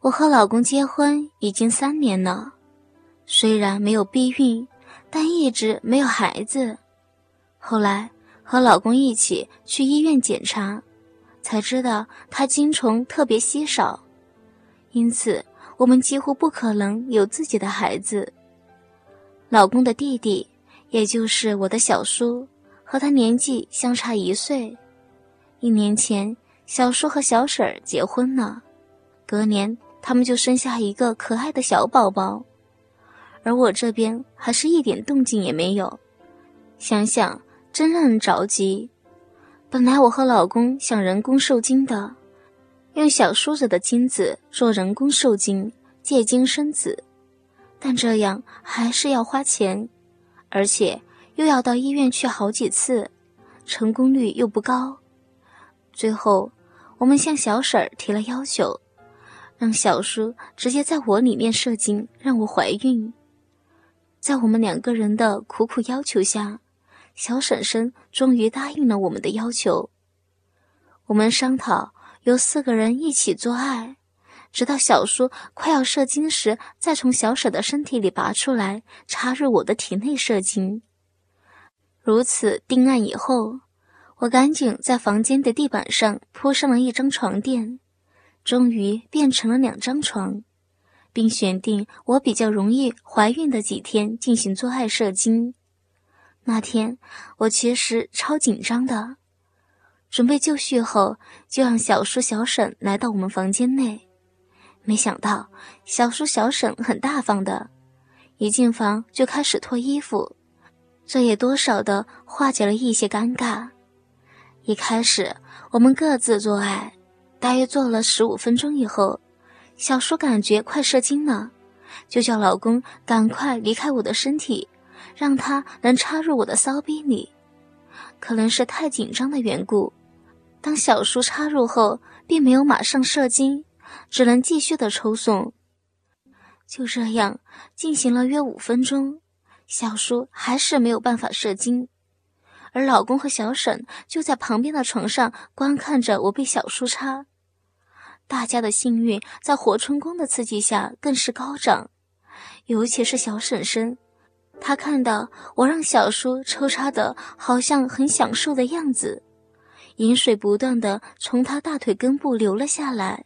我和老公结婚已经三年了，虽然没有避孕，但一直没有孩子。后来和老公一起去医院检查，才知道他精虫特别稀少，因此我们几乎不可能有自己的孩子。老公的弟弟，也就是我的小叔，和他年纪相差一岁。一年前，小叔和小婶儿结婚了，隔年。他们就生下一个可爱的小宝宝，而我这边还是一点动静也没有。想想真让人着急。本来我和老公想人工受精的，用小叔子的精子做人工受精，借精生子，但这样还是要花钱，而且又要到医院去好几次，成功率又不高。最后，我们向小婶儿提了要求。让小叔直接在我里面射精，让我怀孕。在我们两个人的苦苦要求下，小婶婶终于答应了我们的要求。我们商讨由四个人一起做爱，直到小叔快要射精时，再从小婶的身体里拔出来，插入我的体内射精。如此定案以后，我赶紧在房间的地板上铺上了一张床垫。终于变成了两张床，并选定我比较容易怀孕的几天进行做爱射精。那天我其实超紧张的，准备就绪后就让小叔小婶来到我们房间内。没想到小叔小婶很大方的，一进房就开始脱衣服，这也多少的化解了一些尴尬。一开始我们各自做爱。大约做了十五分钟以后，小叔感觉快射精了，就叫老公赶快离开我的身体，让他能插入我的骚逼里。可能是太紧张的缘故，当小叔插入后，并没有马上射精，只能继续的抽送。就这样进行了约五分钟，小叔还是没有办法射精。而老公和小沈就在旁边的床上观看着我被小叔插，大家的性欲在活春宫的刺激下更是高涨，尤其是小婶婶，她看到我让小叔抽插的好像很享受的样子，饮水不断的从他大腿根部流了下来，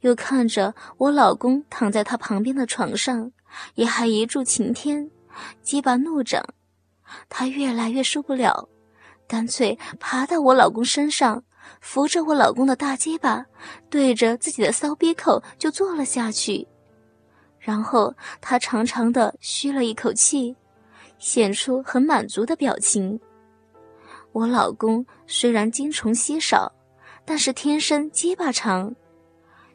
又看着我老公躺在他旁边的床上，也还一柱擎天，鸡巴怒长。他越来越受不了，干脆爬到我老公身上，扶着我老公的大鸡巴，对着自己的骚逼口就坐了下去。然后他长长的吁了一口气，显出很满足的表情。我老公虽然精虫稀少，但是天生鸡巴长。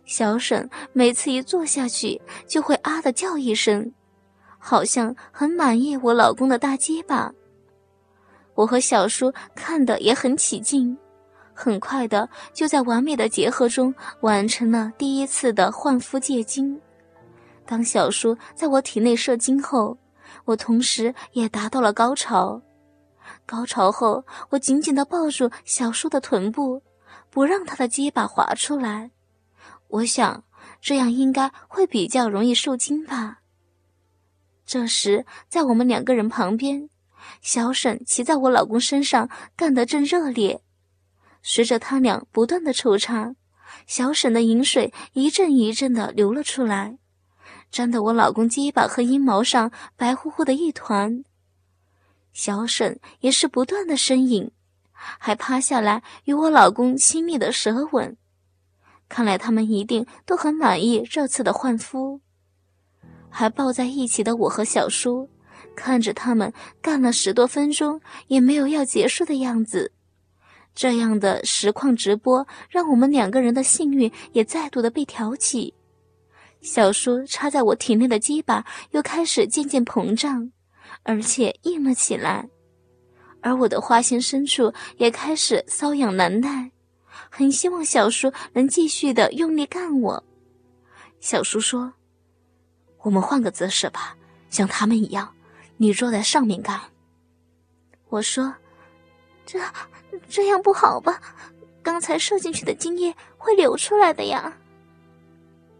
小沈每次一坐下去，就会啊的叫一声。好像很满意我老公的大鸡巴，我和小叔看的也很起劲，很快的就在完美的结合中完成了第一次的换肤借精。当小叔在我体内射精后，我同时也达到了高潮。高潮后，我紧紧的抱住小叔的臀部，不让他的鸡巴滑出来。我想这样应该会比较容易受精吧。这时，在我们两个人旁边，小沈骑在我老公身上，干得正热烈。随着他俩不断的抽插，小沈的饮水一阵一阵的流了出来，沾得我老公鸡巴和阴毛上白乎乎的一团。小沈也是不断的呻吟，还趴下来与我老公亲密的舌吻。看来他们一定都很满意这次的换肤。还抱在一起的我和小叔，看着他们干了十多分钟也没有要结束的样子。这样的实况直播，让我们两个人的性欲也再度的被挑起。小叔插在我体内的鸡巴又开始渐渐膨胀，而且硬了起来，而我的花心深处也开始瘙痒难耐，很希望小叔能继续的用力干我。小叔说。我们换个姿势吧，像他们一样，你坐在上面干。我说：“这这样不好吧？刚才射进去的精液会流出来的呀。”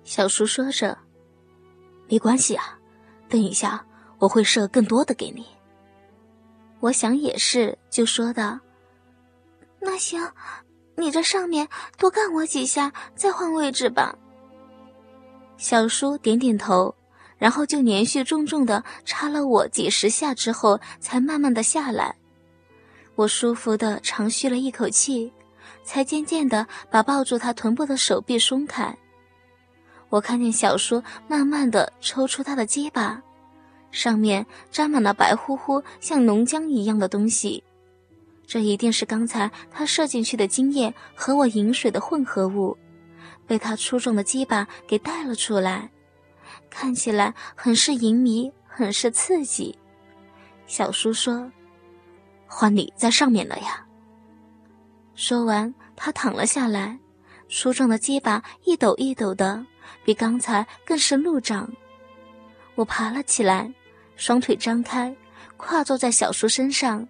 小叔说着：“没关系啊，等一下我会射更多的给你。”我想也是，就说道：“那行，你这上面多干我几下，再换位置吧。”小叔点点头，然后就连续重重的插了我几十下之后，才慢慢的下来。我舒服的长吁了一口气，才渐渐的把抱住他臀部的手臂松开。我看见小叔慢慢的抽出他的鸡巴，上面沾满了白乎乎像浓浆一样的东西，这一定是刚才他射进去的精液和我饮水的混合物。被他粗重的鸡巴给带了出来，看起来很是淫迷，很是刺激。小叔说：“换你在上面了呀。”说完，他躺了下来，粗壮的鸡巴一抖一抖的，比刚才更是怒涨。我爬了起来，双腿张开，跨坐在小叔身上，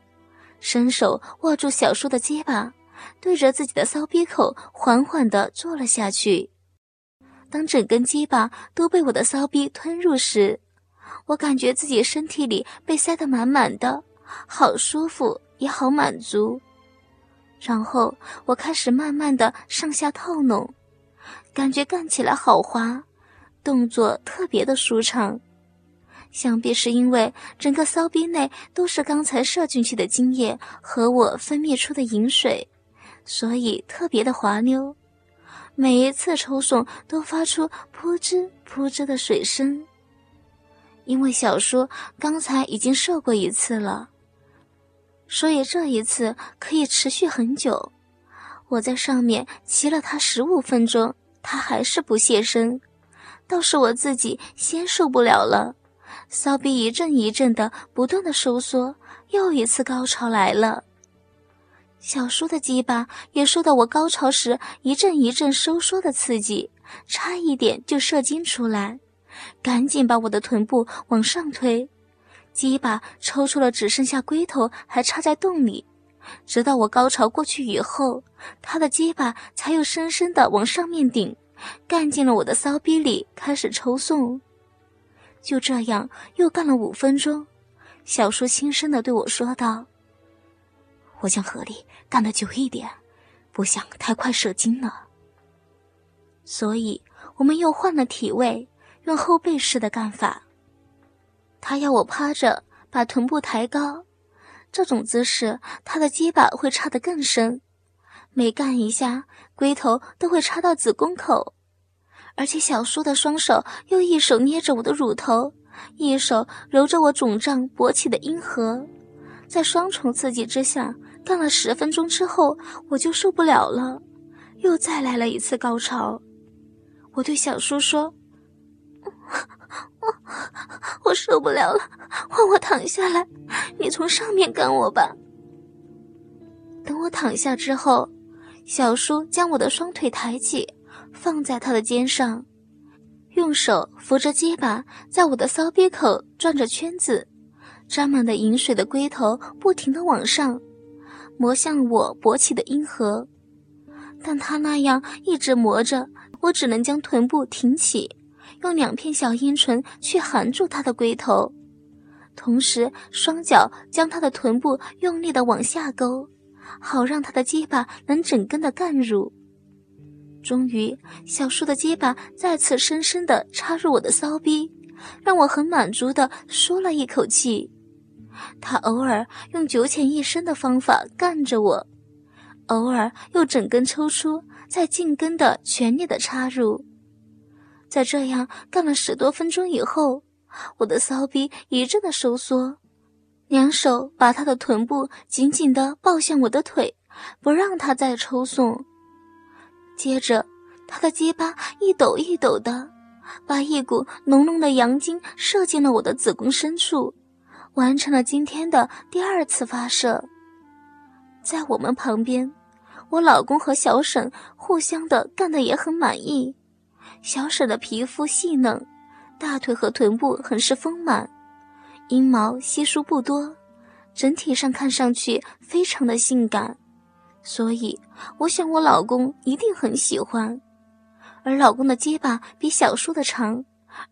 伸手握住小叔的鸡巴。对着自己的骚逼口缓缓地坐了下去。当整根鸡巴都被我的骚逼吞入时，我感觉自己身体里被塞得满满的，好舒服也好满足。然后我开始慢慢的上下套弄，感觉干起来好滑，动作特别的舒畅。想必是因为整个骚逼内都是刚才射进去的精液和我分泌出的饮水。所以特别的滑溜，每一次抽送都发出噗吱噗吱的水声。因为小叔刚才已经射过一次了，所以这一次可以持续很久。我在上面骑了他十五分钟，他还是不现身，倒是我自己先受不了了，骚逼一阵一阵的不断的收缩，又一次高潮来了。小叔的鸡巴也受到我高潮时一阵一阵收缩的刺激，差一点就射精出来，赶紧把我的臀部往上推，鸡巴抽出了只剩下龟头还插在洞里，直到我高潮过去以后，他的鸡巴才又深深的往上面顶，干进了我的骚逼里，开始抽送。就这样又干了五分钟，小叔轻声的对我说道。我想合力干得久一点，不想太快射精了。所以我们又换了体位，用后背式的干法。他要我趴着，把臀部抬高，这种姿势他的鸡巴会插得更深，每干一下，龟头都会插到子宫口。而且小叔的双手又一手捏着我的乳头，一手揉着我肿胀勃起的阴核，在双重刺激之下。干了十分钟之后，我就受不了了，又再来了一次高潮。我对小叔说：“我我受不了了，换我躺下来，你从上面干我吧。”等我躺下之后，小叔将我的双腿抬起，放在他的肩上，用手扶着肩膀，在我的骚逼口转着圈子，沾满的饮水的龟头不停的往上。磨向我勃起的阴核，但他那样一直磨着，我只能将臀部挺起，用两片小阴唇去含住他的龟头，同时双脚将他的臀部用力的往下勾，好让他的结巴能整根的干入。终于，小叔的结巴再次深深的插入我的骚逼，让我很满足的舒了一口气。他偶尔用九浅一深的方法干着我，偶尔又整根抽出，再进根的全力的插入。在这样干了十多分钟以后，我的骚逼一阵的收缩，两手把他的臀部紧紧的抱向我的腿，不让他再抽送。接着，他的结巴一抖一抖的，把一股浓浓的阳精射进了我的子宫深处。完成了今天的第二次发射，在我们旁边，我老公和小沈互相的干的也很满意。小沈的皮肤细嫩，大腿和臀部很是丰满，阴毛稀疏不多，整体上看上去非常的性感，所以我想我老公一定很喜欢。而老公的鸡巴比小叔的长，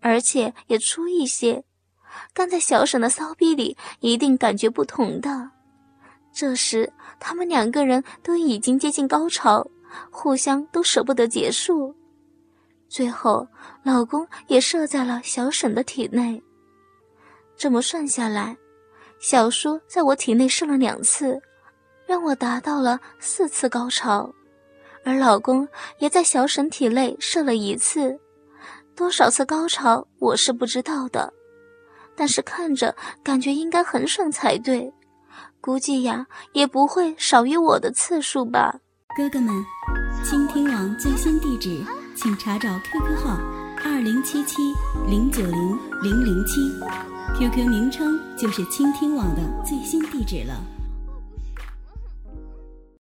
而且也粗一些，干在小沈的骚逼里一定感觉不同的。这时，他们两个人都已经接近高潮，互相都舍不得结束。最后，老公也射在了小沈的体内。这么算下来，小叔在我体内射了两次，让我达到了四次高潮，而老公也在小沈体内射了一次。多少次高潮我是不知道的，但是看着感觉应该很爽才对。估计呀，也不会少于我的次数吧。哥哥们，倾听网最新地址，请查找 QQ 号二零七七零九零零零七，QQ 名称就是倾听网的最新地址了。